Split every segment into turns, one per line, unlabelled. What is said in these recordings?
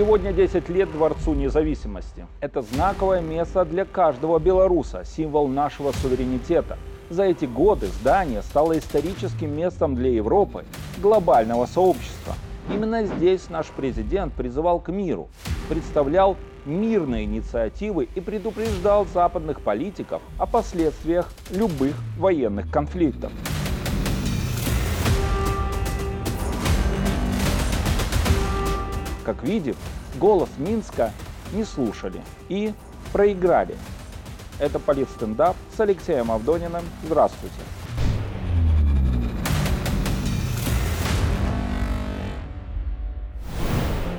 Сегодня 10 лет Дворцу независимости. Это знаковое место для каждого белоруса, символ нашего суверенитета. За эти годы здание стало историческим местом для Европы, глобального сообщества. Именно здесь наш президент призывал к миру, представлял мирные инициативы и предупреждал западных политиков о последствиях любых военных конфликтов. Как видим, голос Минска не слушали и проиграли. Это политстендап с Алексеем Авдониным. Здравствуйте.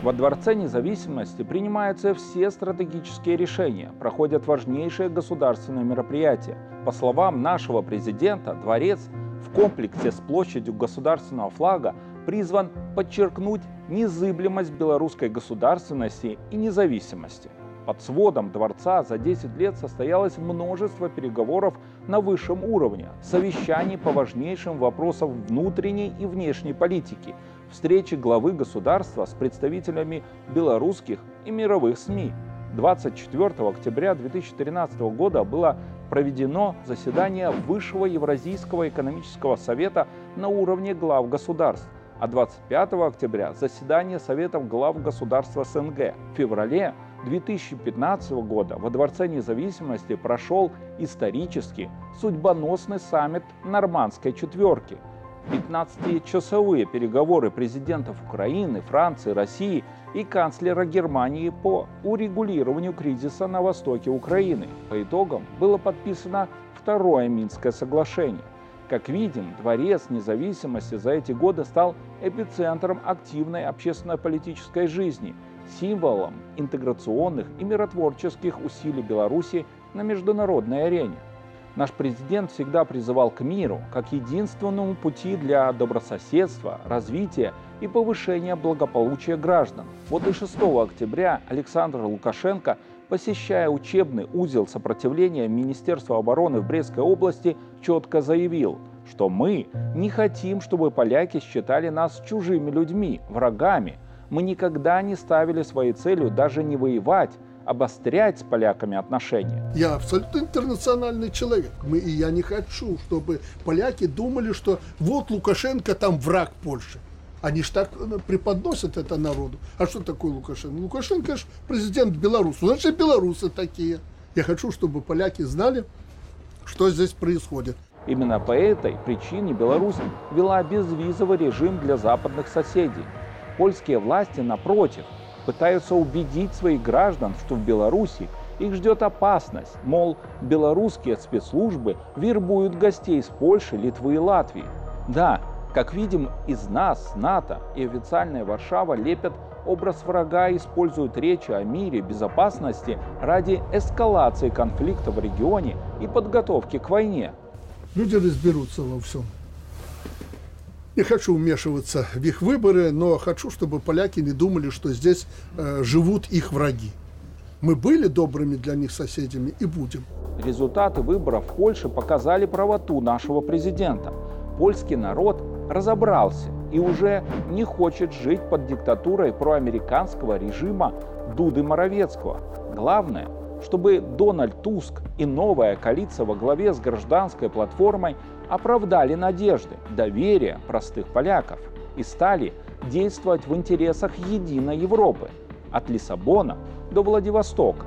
Во Дворце независимости принимаются все стратегические решения, проходят важнейшие государственные мероприятия. По словам нашего президента, дворец в комплексе с площадью государственного флага призван подчеркнуть незыблемость белорусской государственности и независимости. Под сводом дворца за 10 лет состоялось множество переговоров на высшем уровне, совещаний по важнейшим вопросам внутренней и внешней политики, встречи главы государства с представителями белорусских и мировых СМИ. 24 октября 2013 года было проведено заседание Высшего Евразийского экономического совета на уровне глав государств, а 25 октября заседание Советов глав государств СНГ. В феврале 2015 года во Дворце независимости прошел исторический судьбоносный саммит Нормандской четверки – 15-часовые переговоры президентов Украины, Франции, России и канцлера Германии по урегулированию кризиса на востоке Украины. По итогам было подписано второе Минское соглашение. Как видим, Дворец независимости за эти годы стал эпицентром активной общественно-политической жизни, символом интеграционных и миротворческих усилий Беларуси на международной арене. Наш президент всегда призывал к миру как единственному пути для добрососедства, развития и повышения благополучия граждан. Вот и 6 октября Александр Лукашенко, посещая учебный узел сопротивления Министерства обороны в Брестской области, четко заявил, что мы не хотим, чтобы поляки считали нас чужими людьми, врагами. Мы никогда не ставили своей целью даже не воевать, обострять с поляками отношения.
Я абсолютно интернациональный человек. Мы, и я не хочу, чтобы поляки думали, что вот Лукашенко там враг Польши. Они же так э, преподносят это народу. А что такое Лукашенко? Лукашенко же президент Беларуси. Значит, белорусы такие. Я хочу, чтобы поляки знали, что здесь происходит.
Именно по этой причине Беларусь вела безвизовый режим для западных соседей. Польские власти, напротив, пытаются убедить своих граждан, что в Беларуси их ждет опасность, мол, белорусские спецслужбы вербуют гостей из Польши, Литвы и Латвии. Да, как видим, из нас, НАТО и официальная Варшава лепят образ врага и используют речи о мире, безопасности ради эскалации конфликта в регионе и подготовки к войне.
Люди разберутся во всем. Не хочу вмешиваться в их выборы, но хочу, чтобы поляки не думали, что здесь э, живут их враги. Мы были добрыми для них соседями и будем.
Результаты выборов в Польше показали правоту нашего президента. Польский народ разобрался и уже не хочет жить под диктатурой проамериканского режима Дуды Моровецкого. Главное – чтобы Дональд Туск и новая коалиция во главе с гражданской платформой оправдали надежды, доверие простых поляков и стали действовать в интересах единой Европы, от Лиссабона до Владивостока.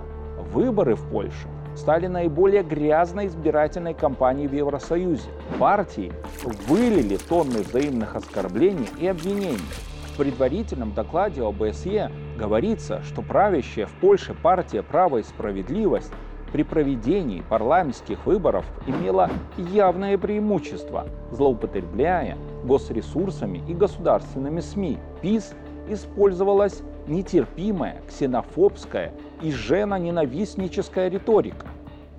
Выборы в Польше стали наиболее грязной избирательной кампанией в Евросоюзе. Партии вылили тонны взаимных оскорблений и обвинений. В предварительном докладе ОБСЕ говорится, что правящая в Польше партия «Право и справедливость» при проведении парламентских выборов имела явное преимущество, злоупотребляя госресурсами и государственными СМИ. ПИС использовалась нетерпимая, ксенофобская и женоненавистническая риторика.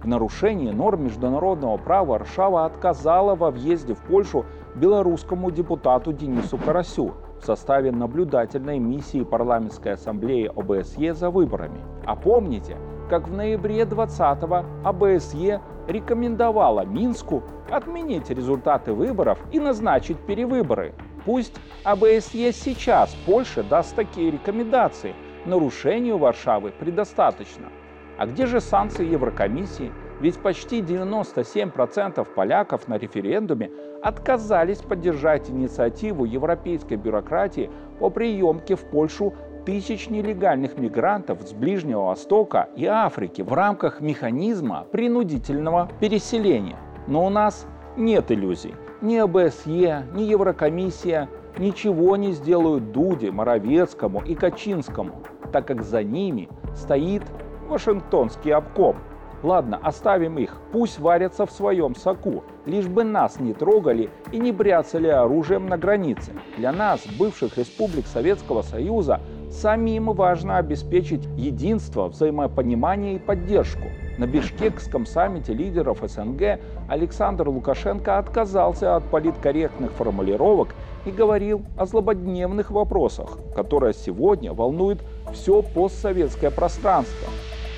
В нарушении норм международного права Варшава отказала во въезде в Польшу белорусскому депутату Денису Карасю в составе наблюдательной миссии парламентской ассамблеи ОБСЕ за выборами. А помните, как в ноябре 20-го ОБСЕ рекомендовала Минску отменить результаты выборов и назначить перевыборы. Пусть ОБСЕ сейчас Польше даст такие рекомендации, нарушению Варшавы предостаточно. А где же санкции Еврокомиссии? Ведь почти 97% поляков на референдуме отказались поддержать инициативу европейской бюрократии по приемке в Польшу тысяч нелегальных мигрантов с Ближнего Востока и Африки в рамках механизма принудительного переселения. Но у нас нет иллюзий. Ни ОБСЕ, ни Еврокомиссия ничего не сделают Дуде, Моровецкому и Качинскому, так как за ними стоит Вашингтонский обком – Ладно, оставим их, пусть варятся в своем соку, лишь бы нас не трогали и не бряцали оружием на границе. Для нас, бывших республик Советского Союза, самим важно обеспечить единство, взаимопонимание и поддержку. На Бишкекском саммите лидеров СНГ Александр Лукашенко отказался от политкорректных формулировок и говорил о злободневных вопросах, которые сегодня волнуют все постсоветское пространство.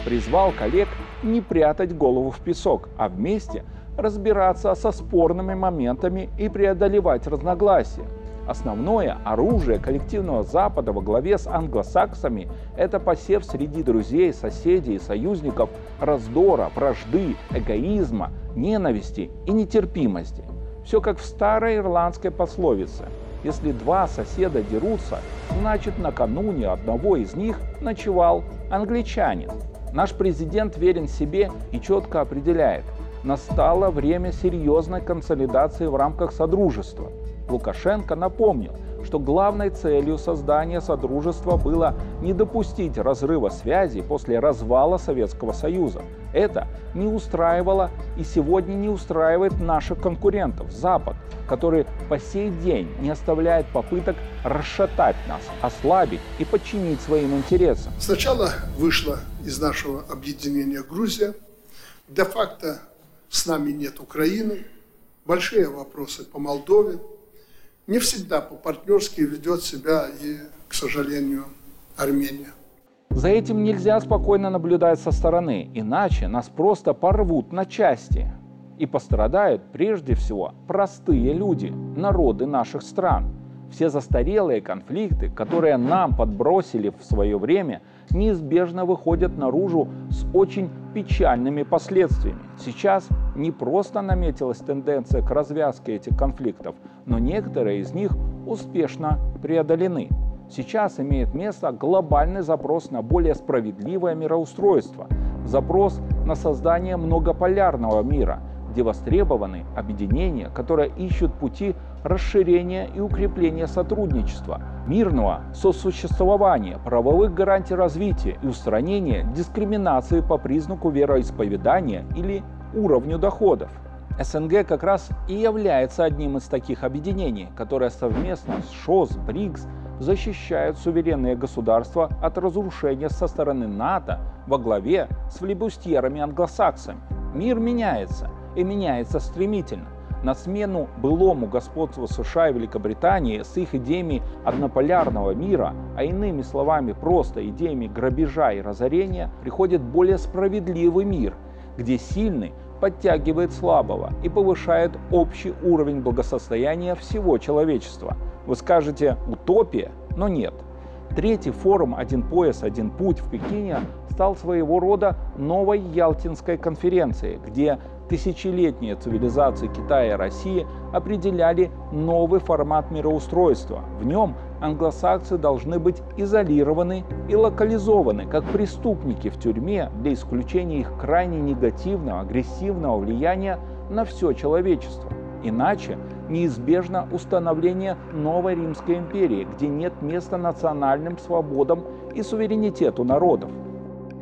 Призвал коллег не прятать голову в песок, а вместе разбираться со спорными моментами и преодолевать разногласия. Основное оружие коллективного Запада во главе с англосаксами – это посев среди друзей, соседей и союзников раздора, вражды, эгоизма, ненависти и нетерпимости. Все как в старой ирландской пословице. Если два соседа дерутся, значит накануне одного из них ночевал англичанин. Наш президент верен себе и четко определяет, настало время серьезной консолидации в рамках Содружества. Лукашенко напомнил, что главной целью создания Содружества было не допустить разрыва связи после развала Советского Союза. Это не устраивало и сегодня не устраивает наших конкурентов, Запад, который по сей день не оставляет попыток расшатать нас, ослабить и подчинить своим интересам.
Сначала вышла из нашего объединения Грузия. Де-факто с нами нет Украины. Большие вопросы по Молдове. Не всегда по-партнерски ведет себя и, к сожалению, Армения.
За этим нельзя спокойно наблюдать со стороны, иначе нас просто порвут на части. И пострадают прежде всего простые люди, народы наших стран. Все застарелые конфликты, которые нам подбросили в свое время – неизбежно выходят наружу с очень печальными последствиями. Сейчас не просто наметилась тенденция к развязке этих конфликтов, но некоторые из них успешно преодолены. Сейчас имеет место глобальный запрос на более справедливое мироустройство, запрос на создание многополярного мира, где востребованы объединения, которые ищут пути расширения и укрепления сотрудничества, мирного сосуществования, правовых гарантий развития и устранения дискриминации по признаку вероисповедания или уровню доходов. СНГ как раз и является одним из таких объединений, которые совместно с ШОС, БРИКС защищают суверенные государства от разрушения со стороны НАТО во главе с флебустьерами-англосаксами. Мир меняется и меняется стремительно. На смену былому господству США и Великобритании с их идеями однополярного мира, а иными словами просто идеями грабежа и разорения, приходит более справедливый мир, где сильный подтягивает слабого и повышает общий уровень благосостояния всего человечества. Вы скажете «утопия», но нет. Третий форум «Один пояс, один путь» в Пекине стал своего рода новой Ялтинской конференцией, где тысячелетние цивилизации Китая и России определяли новый формат мироустройства. В нем англосаксы должны быть изолированы и локализованы, как преступники в тюрьме для исключения их крайне негативного, агрессивного влияния на все человечество. Иначе неизбежно установление новой Римской империи, где нет места национальным свободам и суверенитету народов.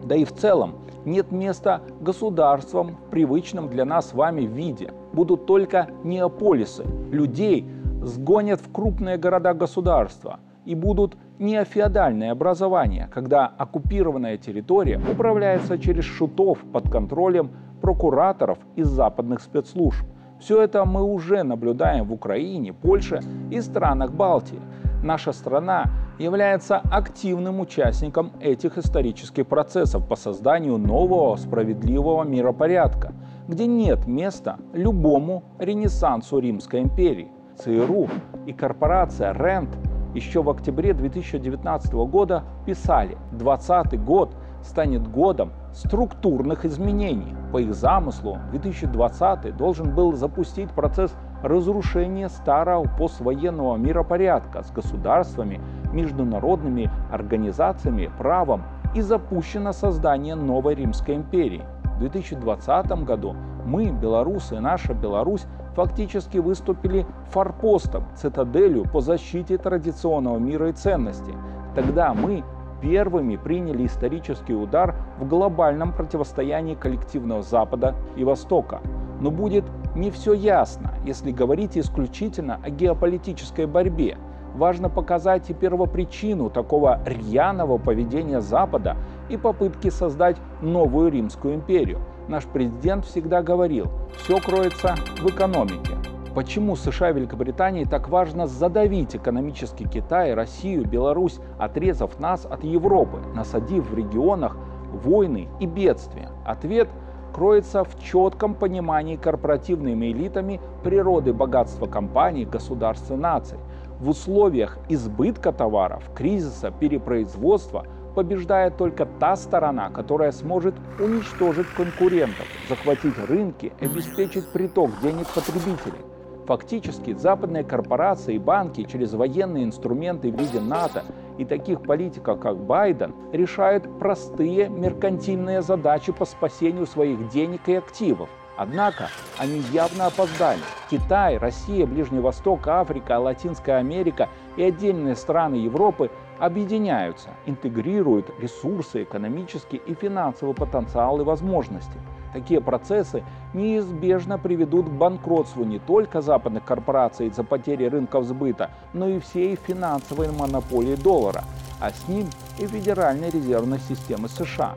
Да и в целом нет места государствам в привычном для нас с вами виде. Будут только неополисы. Людей сгонят в крупные города-государства и будут неофеодальные образования, когда оккупированная территория управляется через шутов под контролем прокураторов из западных спецслужб. Все это мы уже наблюдаем в Украине, Польше и странах Балтии. Наша страна является активным участником этих исторических процессов по созданию нового справедливого миропорядка, где нет места любому ренессансу Римской империи. ЦРУ и корпорация РЕНТ еще в октябре 2019 года писали, 2020 год станет годом структурных изменений. По их замыслу, 2020 должен был запустить процесс разрушения старого поствоенного миропорядка с государствами, международными организациями, правом и запущено создание новой Римской империи. В 2020 году мы, белорусы, наша Беларусь, фактически выступили форпостом, цитаделью по защите традиционного мира и ценностей. Тогда мы первыми приняли исторический удар в глобальном противостоянии коллективного Запада и Востока. Но будет не все ясно, если говорить исключительно о геополитической борьбе. Важно показать и первопричину такого рьяного поведения Запада и попытки создать новую Римскую империю. Наш президент всегда говорил, все кроется в экономике. Почему США и Великобритании так важно задавить экономически Китай, Россию, Беларусь, отрезав нас от Европы, насадив в регионах войны и бедствия? Ответ кроется в четком понимании корпоративными элитами природы богатства компаний, государств и наций. В условиях избытка товаров, кризиса, перепроизводства побеждает только та сторона, которая сможет уничтожить конкурентов, захватить рынки, обеспечить приток денег потребителей. Фактически западные корпорации и банки через военные инструменты в виде НАТО и таких политиков, как Байден, решают простые меркантильные задачи по спасению своих денег и активов. Однако они явно опоздали. Китай, Россия, Ближний Восток, Африка, Латинская Америка и отдельные страны Европы объединяются, интегрируют ресурсы, экономический и финансовый потенциал и возможности – Такие процессы неизбежно приведут к банкротству не только западных корпораций из-за потери рынков сбыта, но и всей финансовой монополии доллара, а с ним и Федеральной резервной системы США.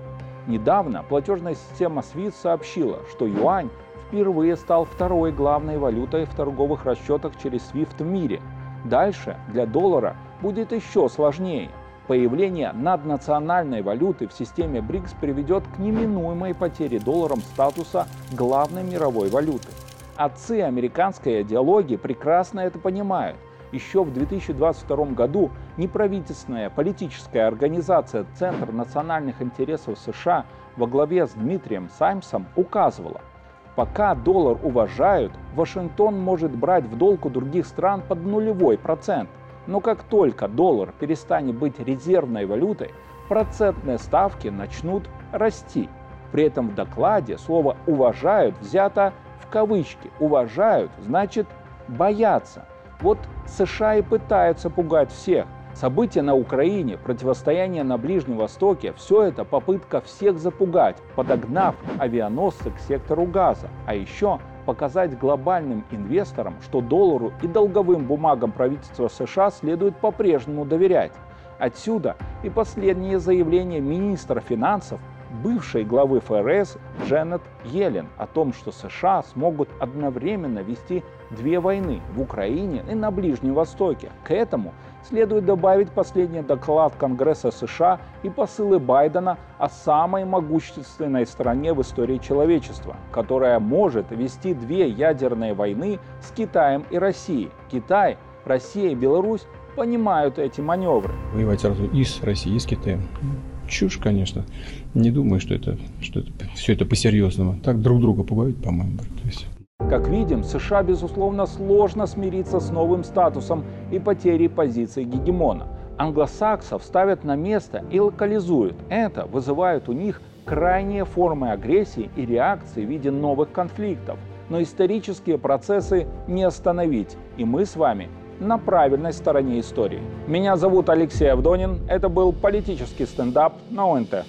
Недавно платежная система SWIFT сообщила, что юань впервые стал второй главной валютой в торговых расчетах через SWIFT в мире. Дальше для доллара будет еще сложнее – Появление наднациональной валюты в системе БРИКС приведет к неминуемой потере долларом статуса главной мировой валюты. Отцы американской идеологии прекрасно это понимают. Еще в 2022 году неправительственная политическая организация Центр национальных интересов США во главе с Дмитрием Саймсом указывала, пока доллар уважают, Вашингтон может брать в долг у других стран под нулевой процент – но как только доллар перестанет быть резервной валютой, процентные ставки начнут расти. При этом в докладе слово «уважают» взято в кавычки. «Уважают» значит «боятся». Вот США и пытаются пугать всех. События на Украине, противостояние на Ближнем Востоке – все это попытка всех запугать, подогнав авианосцы к сектору газа. А еще показать глобальным инвесторам, что доллару и долговым бумагам правительства США следует по-прежнему доверять. Отсюда и последнее заявление министра финансов бывшей главы ФРС Дженнет Йеллен о том, что США смогут одновременно вести две войны в Украине и на Ближнем Востоке. К этому следует добавить последний доклад Конгресса США и посылы Байдена о самой могущественной стране в истории человечества, которая может вести две ядерные войны с Китаем и Россией. Китай, Россия и Беларусь понимают эти маневры.
Воевать сразу и с Россией, и с Китаем чушь, конечно. Не думаю, что это, что это все это по-серьезному. Так друг друга пугают, по-моему. То есть...
Как видим, США, безусловно, сложно смириться с новым статусом и потерей позиции гегемона. Англосаксов ставят на место и локализуют. Это вызывает у них крайние формы агрессии и реакции в виде новых конфликтов. Но исторические процессы не остановить, и мы с вами на правильной стороне истории. Меня зовут Алексей Авдонин. Это был политический стендап на ОНТ.